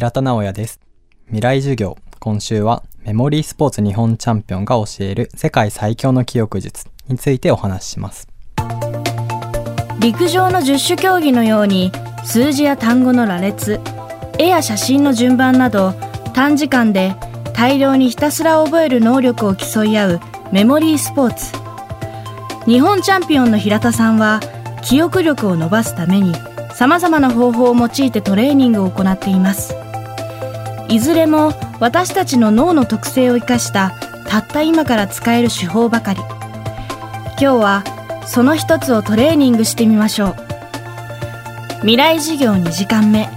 平田直也です。未来授業。今週はメモリースポーツ日本チャンピオンが教える世界最強の記憶術についてお話しします。陸上の十種競技のように数字や単語の羅列絵や写真の順番など短時間で大量にひたすら覚える能力を競い合うメモリースポーツ日本チャンピオンの平田さんは記憶力を伸ばすためにさまざまな方法を用いてトレーニングを行っていますいずれも私たちの脳の特性を生かしたたった今から使える手法ばかり。今日はその一つをトレーニングしてみましょう。未来授業2時間目。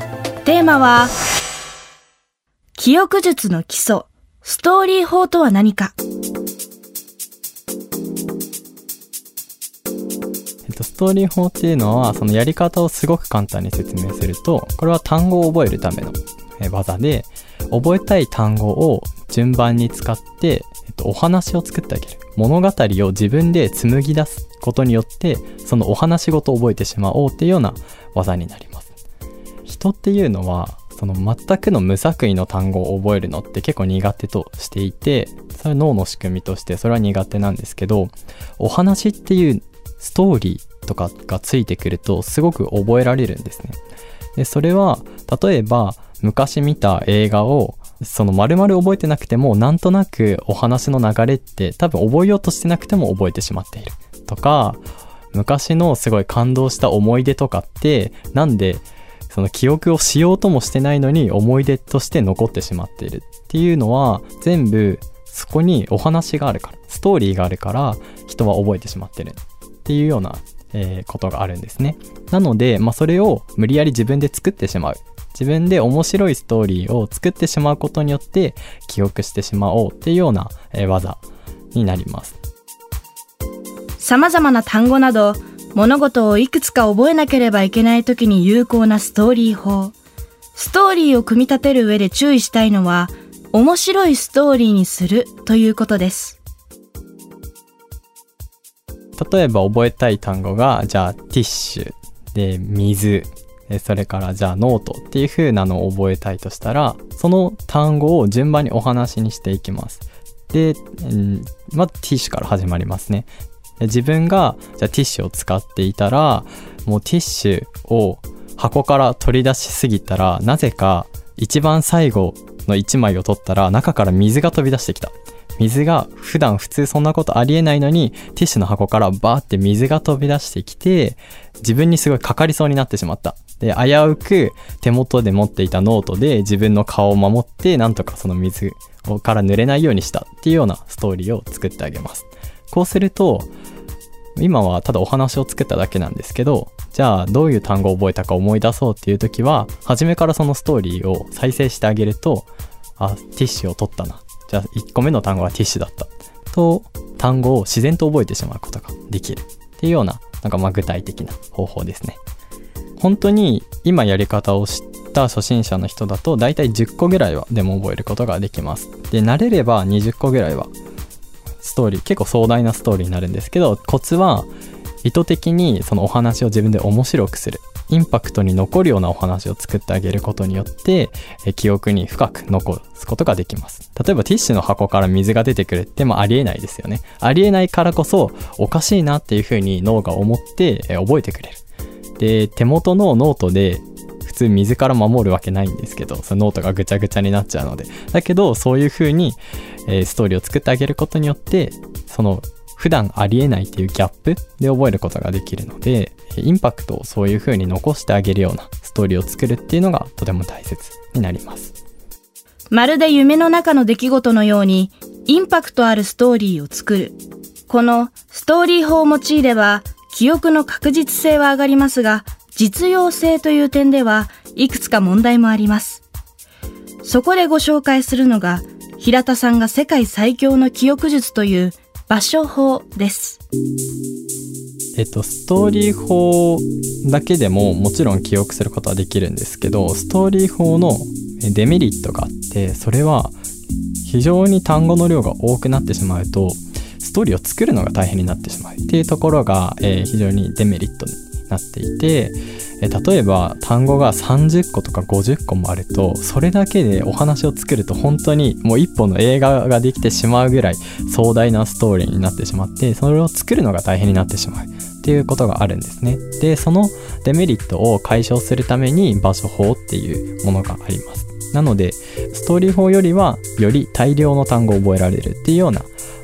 テーマは記憶術の基礎。ストーリー法とは何か。えっと、ストーリー法っていうのは、そのやり方をすごく簡単に説明すると、これは単語を覚えるための技で、覚えたい単語を順番に使って、えっと、お話を作ってあげる。物語を自分で紡ぎ出すことによって、そのお話ごと覚えてしまおうっていうような技になります。人っていうのは、その全くの無作為の単語を覚えるのって結構苦手としていて、それは脳の仕組みとしてそれは苦手なんですけど、お話っていうストーリーとかがついてくるとすごく覚えられるんですね。で、それは例えば昔見た映画をその丸々覚えてなくてもなんとなくお話の流れって多分覚えようとしてなくても覚えてしまっているとか昔のすごい感動した思い出とかってなんでその記憶をしようともしてないのに思い出として残ってしまっているっていうのは全部そこにお話があるからストーリーがあるから人は覚えてしまってるっていうような、えーことがあるんですね。なので、まあ、それを無理やり自分で作ってしまう。自分で面白いストーリーを作ってしまうことによって記憶してしまおうっていうような、えー技になります。様々な単語など物事をいくつか覚えなければいけない時に有効なストーリー法。ストーリーを組み立てる上で注意したいのは面白いストーリーにするということです。例えば覚えたい単語がじゃあティッシュで水。でそれからじゃあノートっていう風なのを覚えたいとしたらその単語を順番にお話にしていきます。で、まずティッシュから始まりますね。自分がじゃあティッシュを使っていたらもうティッシュを箱から取り出しすぎたらなぜか一番最後の1枚を取ったら中から水が飛び出してきた。水が普段普通そんなことありえないのにティッシュの箱からバーって水が飛び出してきて自分にすごいかかりそうになってしまった。で危うく手元で持っていたノートで自分の顔を守ってなんとかその水をから濡れないようにした。っていうようなストーリーを作ってあげます。こうすると今はただお話を作っただけなんですけどじゃあどういう単語を覚えたか思い出そうっていう時は初めからそのストーリーを再生してあげるとあティッシュを取ったな。じゃあ1個目の単語はティッシュだった。と単語を自然と覚えてしまうことができる。っていうようななんかま具体的な方法ですね。本当に今やり方を知った初心者の人だと大体10個ぐらいはでも覚えることができます。で慣れれば20個ぐらいはストーリー結構壮大なストーリーになるんですけどコツは意図的にそのお話を自分で面白くする。インパクトに残るようなお話を作ってあげることによってえ記憶に深く残すことができます。例えばティッシュの箱から水が出てくるってもありえないですよね。ありえないからこそおかしいなっていうふうに脳が思ってえ覚えてくれる。で手元のノートで普通水から守るわけないんですけどそのノートがぐちゃぐちゃになっちゃうので。だけどそういう風に、えーストーリーを作ってあげることによってその普段ありえないっていうギャップで覚えることができるのでインパクトをそういう風に残してあげるようなストーリーを作るっていうのがとても大切になりますまるで夢の中の出来事のようにインパクトあるストーリーを作る。このストーリー法を用いれば記憶の確実性は上がりますが実用性という点ではいくつか問題もあります。そこでご紹介するのが平田さんが世界最強の記憶術という場所法です。えっと、ストーリー法だけでももちろん記憶することはできるんですけど、ストーリー法のデメリットがあって、それは非常に単語の量が多くなってしまうと、ストーリーを作るのが大変になってしまうっていうところが、えー非常にデメリットなっていて、え例えば単語が30個とか50個もあるとそれだけでお話を作ると本当にもう一本の映画ができてしまうぐらい壮大なストーリーになってしまってそれを作るのが大変になってしまう。っていうことがあるんですね。でそのデメリットを解消するために場所法っていうものがあります。なのでストーリー法よりはより大量の単語を覚えられるっていうような、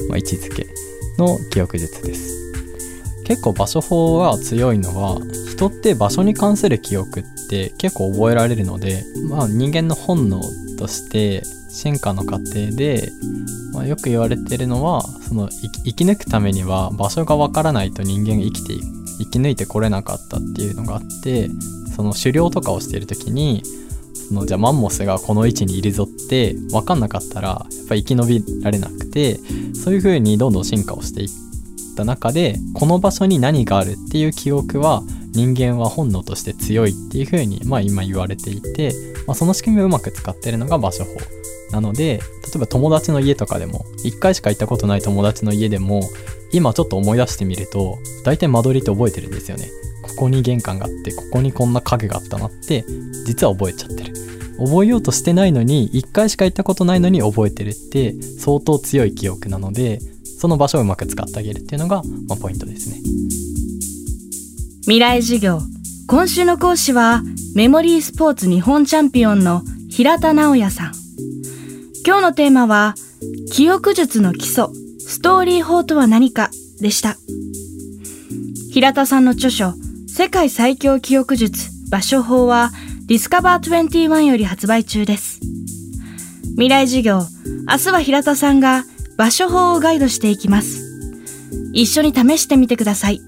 ま、位置づけの記憶術です。結構場所法が強いのは人って場所に関する記憶って結構覚えられるので、まあ、人間の本能として進化の過程で、まあ、よく言われてるのはその生き抜くためには場所がわからないと人間が生きて生き抜いてこれなかったっていうのがあってその狩猟とかをしている時にそのじゃあマンモスがこの位置にいるぞって分かんなかったらやっぱ生き延びられなくてそういう風にどんどん進化をしていってた中でこの場所に何があるっていう記憶は人間は本能として強いっていう風にまあ今言われていて、まあ、その仕組みをうまく使ってるのが場所法なので例えば友達の家とかでも1回しか行ったことない友達の家でも今ちょっと思い出してみると大体間取りって覚えてるんですよね。ここに玄関があってここにこんな影があったなって実は覚えちゃってる。覚えようとしてないのに1回しか行ったことないのに覚えてるって相当強い記憶なのでその場所をうまく使ってあげるっていうのが、まあ、ポイントですね。未来授業。今週の講師はメモリースポーツ日本チャンピオンの平田直也さん。今日のテーマは記憶術の基礎。ストーリー法とは何か？でした。平田さんの著書世界最強記憶術。場所法はディスカバー21より発売中です。未来授業、明日は平田さんが場所法をガイドしていきます。一緒に試してみてください。